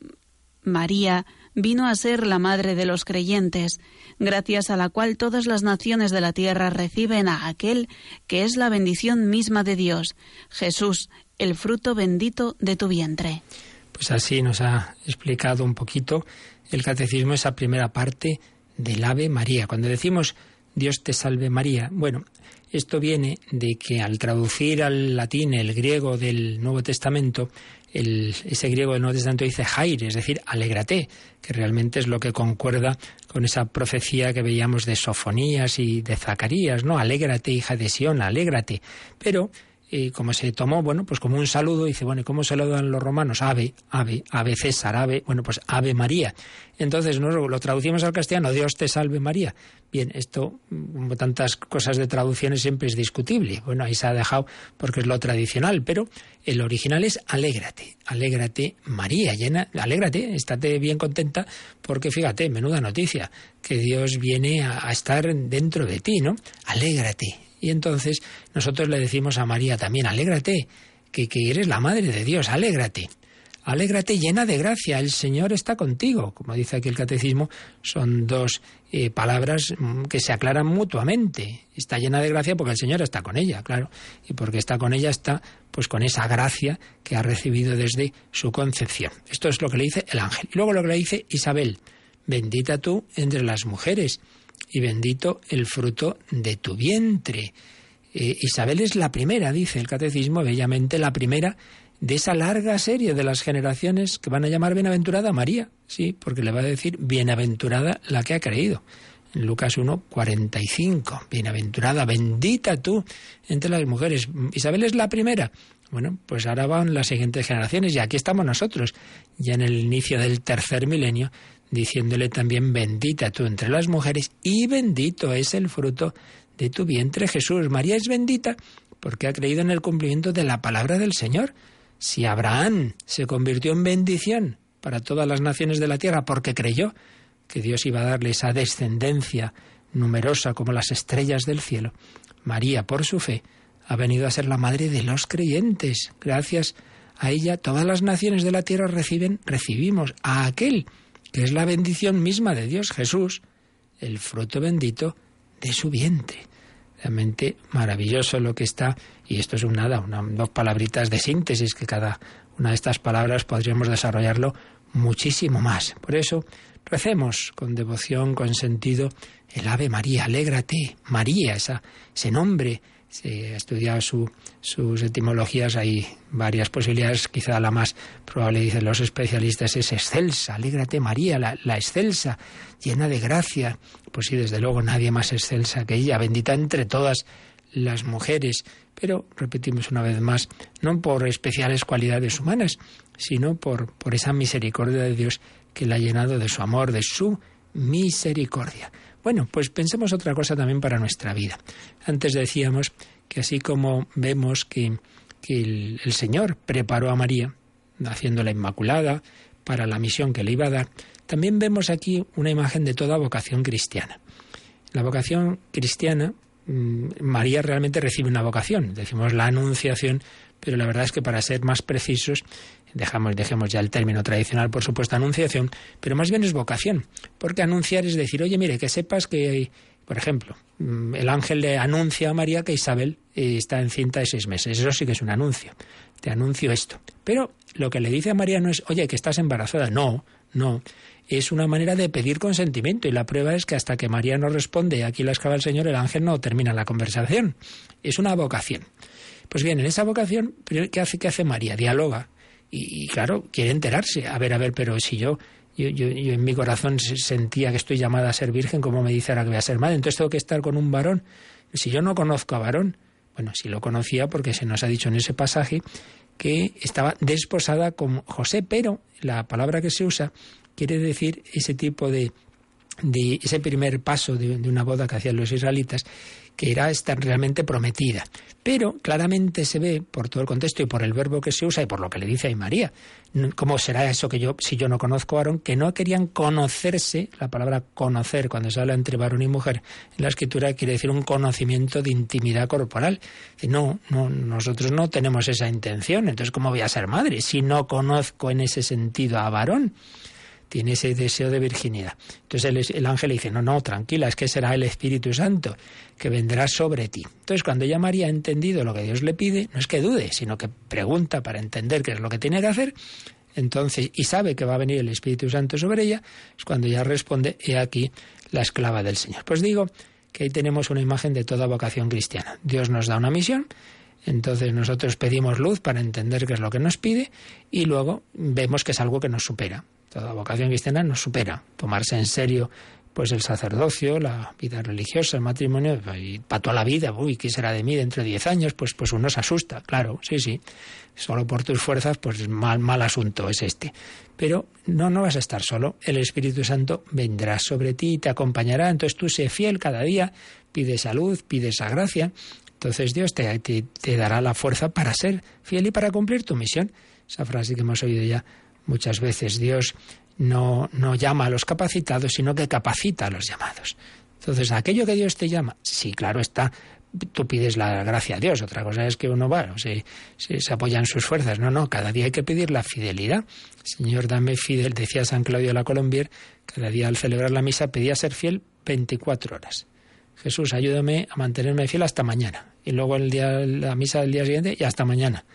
María vino a ser la madre de los creyentes, gracias a la cual todas las naciones de la tierra reciben a aquel que es la bendición misma de Dios, Jesús, el fruto bendito de tu vientre. Pues así nos ha explicado un poquito el catecismo esa primera parte del Ave María. Cuando decimos Dios te salve María, bueno, esto viene de que al traducir al latín el griego del Nuevo Testamento, ese griego del Nuevo Testamento dice jaire, es decir, alégrate, que realmente es lo que concuerda con esa profecía que veíamos de Sofonías y de Zacarías, ¿no? Alégrate, hija de Sión, alégrate. Pero y como se tomó, bueno, pues como un saludo, dice, bueno, ¿y cómo saludan los romanos? Ave, ave, ave César, ave, bueno, pues ave María. Entonces ¿no? lo traducimos al castellano, Dios te salve María. Bien, esto, como tantas cosas de traducciones, siempre es discutible. Bueno, ahí se ha dejado porque es lo tradicional, pero el original es alégrate, alégrate María, llena, alégrate, estate bien contenta, porque fíjate, menuda noticia, que Dios viene a, a estar dentro de ti, ¿no? Alégrate, y entonces nosotros le decimos a María también, alégrate, que, que eres la Madre de Dios, alégrate. Alégrate llena de gracia, el Señor está contigo. Como dice aquí el catecismo, son dos eh, palabras mm, que se aclaran mutuamente. Está llena de gracia porque el Señor está con ella, claro. Y porque está con ella está pues con esa gracia que ha recibido desde su concepción. Esto es lo que le dice el ángel. Y luego lo que le dice Isabel, bendita tú entre las mujeres y bendito el fruto de tu vientre. Eh, Isabel es la primera, dice el catecismo, bellamente la primera de esa larga serie de las generaciones que van a llamar bienaventurada María, sí, porque le va a decir bienaventurada la que ha creído. En Lucas 1, 45, bienaventurada, bendita tú entre las mujeres. Isabel es la primera. Bueno, pues ahora van las siguientes generaciones y aquí estamos nosotros, ya en el inicio del tercer milenio, diciéndole también, bendita tú entre las mujeres y bendito es el fruto de tu vientre Jesús. María es bendita porque ha creído en el cumplimiento de la palabra del Señor. Si Abraham se convirtió en bendición para todas las naciones de la tierra porque creyó que Dios iba a darle esa descendencia numerosa como las estrellas del cielo, María, por su fe, ha venido a ser la madre de los creyentes. Gracias a ella, todas las naciones de la tierra reciben, recibimos a aquel que es la bendición misma de Dios, Jesús, el fruto bendito de su vientre. Realmente maravilloso lo que está, y esto es un nada, una, dos palabritas de síntesis que cada una de estas palabras podríamos desarrollarlo muchísimo más. Por eso, recemos con devoción, con sentido, el Ave María, alégrate, María, esa, ese nombre si estudiado sus etimologías, hay varias posibilidades. Quizá la más probable, dicen los especialistas, es excelsa. Alégrate María, la, la, excelsa, llena de gracia. Pues sí, desde luego nadie más excelsa que ella, bendita entre todas las mujeres. Pero, repetimos una vez más, no por especiales cualidades humanas, sino por, por esa misericordia de Dios que la ha llenado de su amor, de su misericordia. Bueno, pues pensemos otra cosa también para nuestra vida. Antes decíamos que así como vemos que, el, el Señor preparó a María, haciéndola inmaculada, para la misión que le iba a dar, también vemos aquí una imagen de toda vocación cristiana. La vocación cristiana, mm, María realmente recibe una vocación, decimos la anunciación, pero la verdad es que para ser más precisos dejamos, dejemos ya el término tradicional, por supuesto, anunciación, pero más bien es vocación, porque anunciar es decir, oye, mire, que sepas que, por ejemplo, mm, el ángel le anuncia a María que Isabel eh, está encinta de seis meses, eso sí que es un anuncio, te anuncio esto. Pero lo que le dice a María no es, oye, que estás embarazada, no, no, es una manera de pedir consentimiento y la prueba es que hasta que María no responde, aquí la escava el Señor, el ángel no termina la conversación. Es una vocación. Pues bien, en esa vocación, ¿qué hace, qué hace María? Dialoga y, claro, quiere enterarse. A ver, a ver, pero si yo, yo, yo, en mi corazón sentía que estoy llamada a ser virgen, ¿cómo me dice ahora que voy a ser madre? Entonces tengo que estar con un varón. Si yo no conozco a varón, bueno, si lo conocía porque se nos ha dicho en ese pasaje que estaba desposada con José, pero la palabra que se usa quiere decir ese tipo de, de ese primer paso de, de una boda que hacían los israelitas, que era estar realmente prometida. Pero claramente se ve por todo el contexto y por el verbo que se usa y por lo que le dice a María, ¿cómo será eso que yo, si yo no conozco a varón, que no querían conocerse, la palabra conocer, cuando se habla entre varón y mujer, en la escritura quiere decir un conocimiento de intimidad corporal. No, no, nosotros no tenemos esa intención, entonces ¿cómo voy a ser madre si no conozco en ese sentido a varón? Tiene ese deseo de virginidad. Entonces el, ángel le dice, no, no, tranquila, es que será el Espíritu Santo que vendrá sobre ti. Entonces cuando ya María ha entendido lo que Dios le pide, no es que dude, sino que pregunta para entender qué es lo que tiene que hacer, entonces, y sabe que va a venir el Espíritu Santo sobre ella, es cuando ya responde, he aquí la esclava del Señor. Pues digo que ahí tenemos una imagen de toda vocación cristiana. Dios nos da una misión, entonces nosotros pedimos luz para entender qué es lo que nos pide y luego vemos que es algo que nos supera. Toda vocación cristiana nos supera. Tomarse en serio pues el sacerdocio, la vida religiosa, el matrimonio, y para toda la vida, uy, ¿qué será de mí dentro de diez años? Pues, pues uno se asusta, claro, sí, sí. Solo por tus fuerzas, pues mal, mal asunto es este. Pero no, no vas a estar solo. El Espíritu Santo vendrá sobre ti y te acompañará. Entonces tú sé fiel cada día, pide salud, pide esa gracia. Entonces Dios te, te, te dará la fuerza para ser fiel y para cumplir tu misión. Esa frase que hemos oído ya Muchas veces Dios no, no llama a los capacitados, sino que capacita a los llamados. Entonces, aquello que Dios te llama, sí, claro está, tú pides la gracia a Dios. Otra cosa es que uno va, se, se, se, apoya en sus fuerzas. No, no, cada día hay que pedir la fidelidad. Señor, dame fidel, decía San Claudio la Colombier, cada día al celebrar la misa pedía ser fiel 24 horas. Jesús, ayúdame a mantenerme fiel hasta mañana. Y luego el día, la misa del día siguiente y hasta mañana.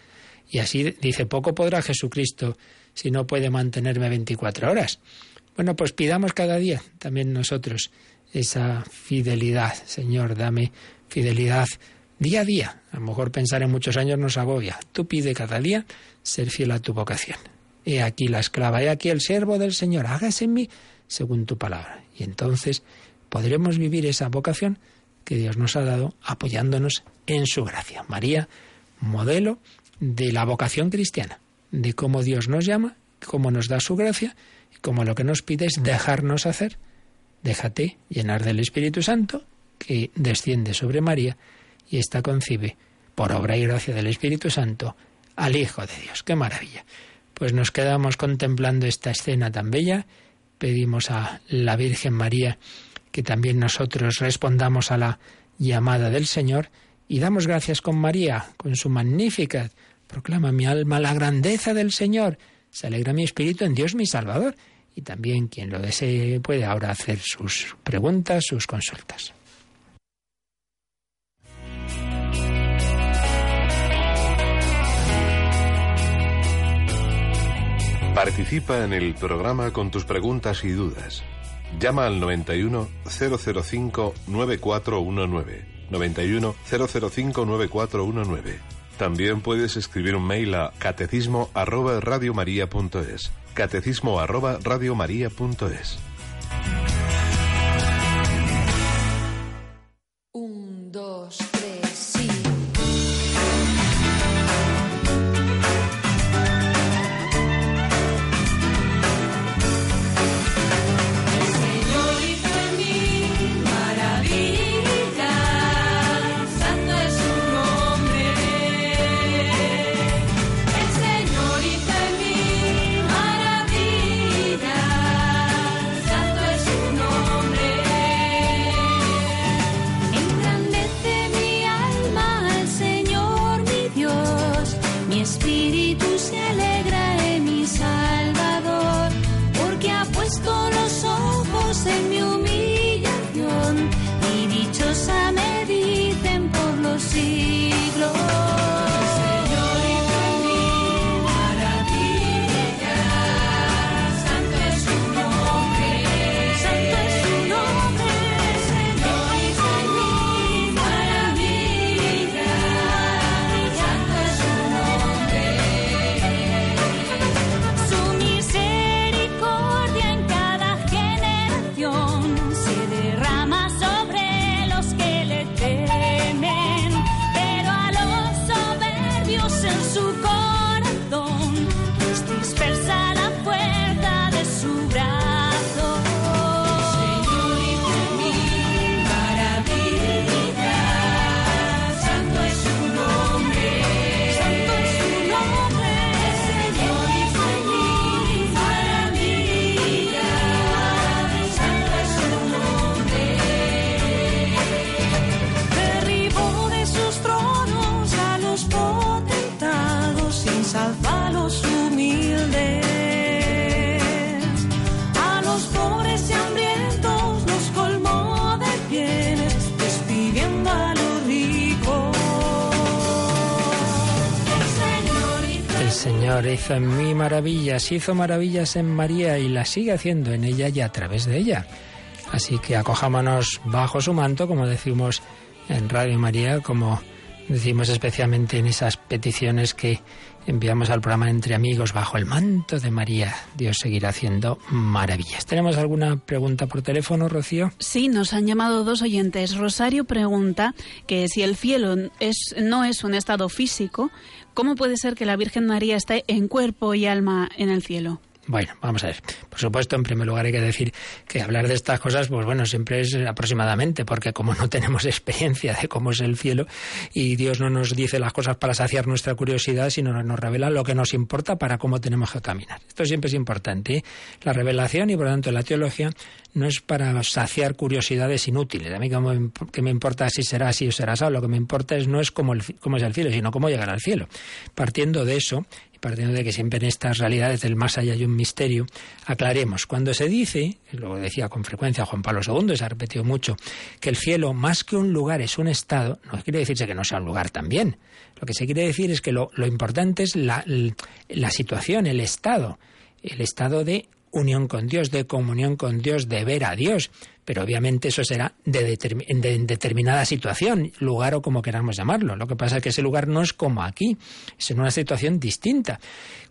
Y así dice, poco podrá Jesucristo si no puede mantenerme 24 horas. Bueno, pues pidamos cada día también nosotros esa fidelidad. Señor, dame fidelidad día a día. A lo mejor pensar en muchos años nos agobia. Tú pide cada día ser fiel a tu vocación. He aquí la esclava, he aquí el siervo del Señor, hágase en mí según tu palabra. Y entonces podremos vivir esa vocación que Dios nos ha dado apoyándonos en su gracia. María, modelo de la vocación cristiana de cómo Dios nos llama, cómo nos da su gracia y cómo lo que nos pide es dejarnos hacer. Déjate llenar del Espíritu Santo que desciende sobre María y ésta concibe, por obra y gracia del Espíritu Santo, al Hijo de Dios. ¡Qué maravilla! Pues nos quedamos contemplando esta escena tan bella. Pedimos a la Virgen María que también nosotros respondamos a la llamada del Señor y damos gracias con María, con su magnífica. Proclama mi alma la grandeza del Señor. Se alegra mi espíritu en Dios mi Salvador. Y también quien lo desee puede ahora hacer sus preguntas, sus consultas. Participa en el programa con tus preguntas y dudas. Llama al 91 005 9419. 91 005 9419. También puedes escribir un mail a catecismo arroba radiomaria.es. Catecismo arroba radiomaria.es. hizo en mí maravillas, hizo maravillas en María y las sigue haciendo en ella y a través de ella. Así que acojámonos bajo su manto, como decimos en Radio María, como decimos especialmente en esas peticiones que enviamos al programa Entre Amigos bajo el manto de María. Dios seguirá haciendo maravillas. ¿Tenemos alguna pregunta por teléfono, Rocío? Sí, nos han llamado dos oyentes. Rosario pregunta que si el cielo es, no es un estado físico, ¿cómo puede ser que la Virgen María esté en cuerpo y alma en el cielo? Bueno, vamos a ver. Por supuesto, en primer lugar hay que decir que hablar de estas cosas, pues bueno, siempre es aproximadamente, porque como no tenemos experiencia de cómo es el cielo y Dios no nos dice las cosas para saciar nuestra curiosidad, sino nos revela lo que nos importa para cómo tenemos que caminar. Esto siempre es importante. ¿eh? La revelación y por lo tanto la teología no es para saciar curiosidades inútiles. A mí que me importa si será así o será así, lo que me importa es no es cómo, cómo es el cielo, sino cómo llegar al cielo. Partiendo de eso, partiendo de que siempre en estas realidades del más allá hay un misterio, aclaremos. Cuando se dice, lo decía con frecuencia Juan Pablo II, se ha repetido mucho, que el cielo más que un lugar es un estado, no quiere decirse que no sea un lugar también. Lo que se quiere decir es que lo, importante es la, la situación, el estado, el estado de unión con Dios, de comunión con Dios, de ver a Dios. Pero obviamente eso será de, determinada situación, lugar o como queramos llamarlo. Lo que pasa es que ese lugar no es como aquí, es en una situación distinta.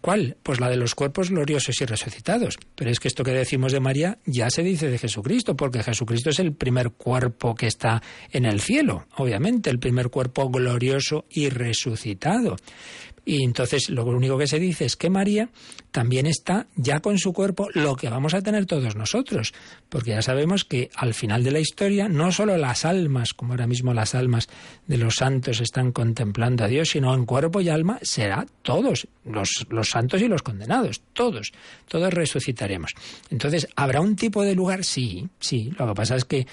¿Cuál? Pues la de los cuerpos gloriosos y resucitados. Pero es que esto que decimos de María ya se dice de Jesucristo, porque Jesucristo es el primer cuerpo que está en el cielo, obviamente, el primer cuerpo glorioso y resucitado. Y entonces lo único que se dice es que María también está ya con su cuerpo lo que vamos a tener todos nosotros, porque ya sabemos que al final de la historia no solo las almas, como ahora mismo las almas de los santos están contemplando a Dios, sino en cuerpo y alma será todos, los, los santos y los condenados, todos, todos resucitaremos. Entonces, ¿habrá un tipo de lugar? Sí, sí, lo que pasa es que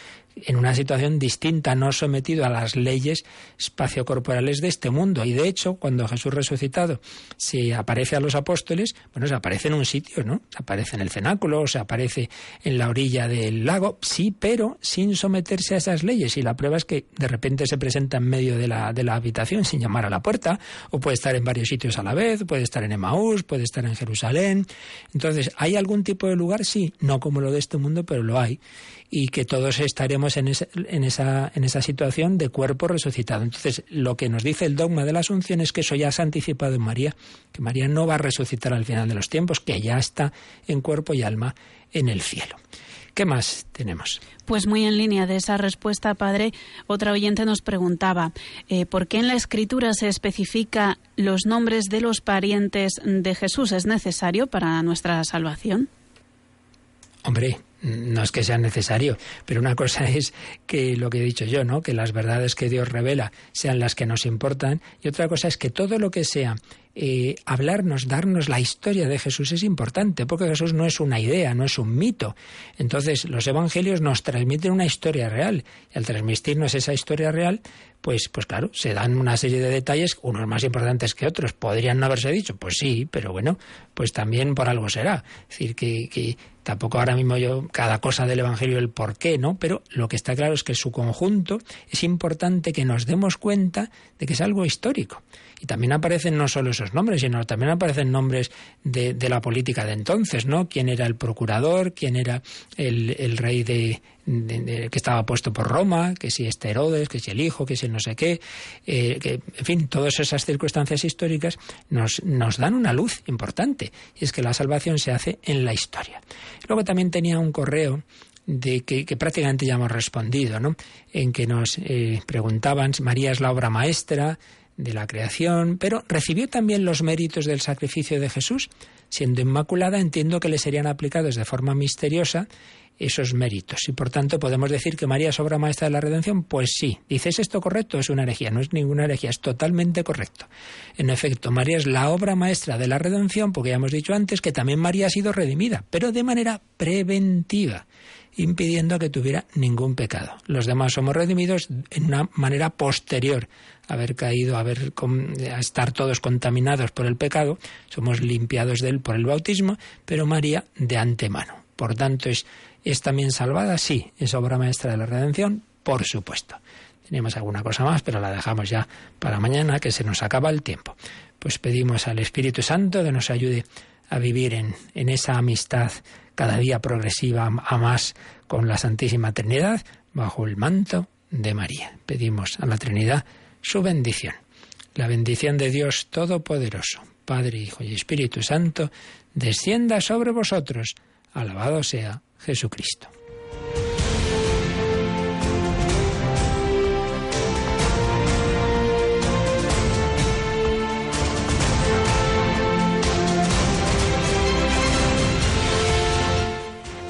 en una situación distinta, no sometido a las leyes espaciocorporales de este mundo. Y de hecho, cuando Jesús resucitado se aparece a los apóstoles, bueno, se aparece en un sitio, ¿no? Se aparece en el cenáculo, se aparece en la orilla del lago, sí, pero sin someterse a esas leyes. Y la prueba es que de repente se presenta en medio de la, de la habitación sin llamar a la puerta, o puede estar en varios sitios a la vez, puede estar en Emaús, puede estar en Jerusalén. Entonces, ¿hay algún tipo de lugar? Sí, no como lo de este mundo, pero lo hay y que todos estaremos en, en, esa, en esa situación de cuerpo resucitado. Entonces, lo que nos dice el dogma de la Asunción es que eso ya se ha anticipado en María, que María no va a resucitar al final de los tiempos, que ya está en cuerpo y alma en el cielo. ¿Qué más tenemos? Pues muy en línea de esa respuesta, padre, otra oyente nos preguntaba, eh, ¿por qué en la escritura se especifica los nombres de los parientes de Jesús? ¿Es necesario para nuestra salvación? Hombre, no es que sea necesario, pero una cosa es que lo que he dicho yo, ¿no? Que las verdades que Dios revela sean las que nos importan y otra cosa es que todo lo que sea eh, hablarnos, darnos la historia de Jesús es importante, porque Jesús no es una idea, no es un mito. Entonces, los evangelios nos transmiten una historia real, y al transmitirnos esa historia real, pues, pues claro, se dan una serie de detalles, unos más importantes que otros. ¿Podrían no haberse dicho? Pues sí, pero bueno, pues también por algo será. Es decir, que, que tampoco ahora mismo yo, cada cosa del Evangelio, el por qué, ¿no? Pero lo que está claro es que su conjunto es importante que nos demos cuenta de que es algo histórico. Y también aparecen no solo esos nombres, sino también aparecen nombres de, la política de entonces, ¿no? Quién era el procurador, quién era el, rey de, que estaba puesto por Roma, que si este Herodes, que si el hijo, que si no sé qué, eh, que, en fin, todas esas circunstancias históricas nos, nos dan una luz importante, y es que la salvación se hace en la historia. Luego también tenía un correo de que, prácticamente ya hemos respondido, ¿no? En que nos eh, preguntaban, María es la obra maestra, de la creación, pero recibió también los méritos del sacrificio de Jesús. Siendo inmaculada, entiendo que le serían aplicados de forma misteriosa esos méritos. Y por tanto, ¿podemos decir que María es obra maestra de la redención? Pues sí. ¿Dices esto correcto? Es una herejía. No es ninguna herejía, es totalmente correcto. En efecto, María es la obra maestra de la redención, porque ya hemos dicho antes que también María ha sido redimida, pero de manera preventiva impidiendo que tuviera ningún pecado. Los demás somos redimidos en una manera posterior haber caído, a, estar todos contaminados por el pecado, somos limpiados de él por el bautismo, pero María de antemano. Por tanto, ¿es, ¿es también salvada? Sí, es obra maestra de la redención, por supuesto. Tenemos alguna cosa más, pero la dejamos ya para mañana, que se nos acaba el tiempo. Pues pedimos al Espíritu Santo que nos ayude a vivir en esa amistad cada día progresiva a más con la Santísima Trinidad bajo el manto de María. Pedimos a la Trinidad su bendición. La bendición de Dios Todopoderoso, Padre, Hijo y Espíritu Santo, descienda sobre vosotros. Alabado sea Jesucristo.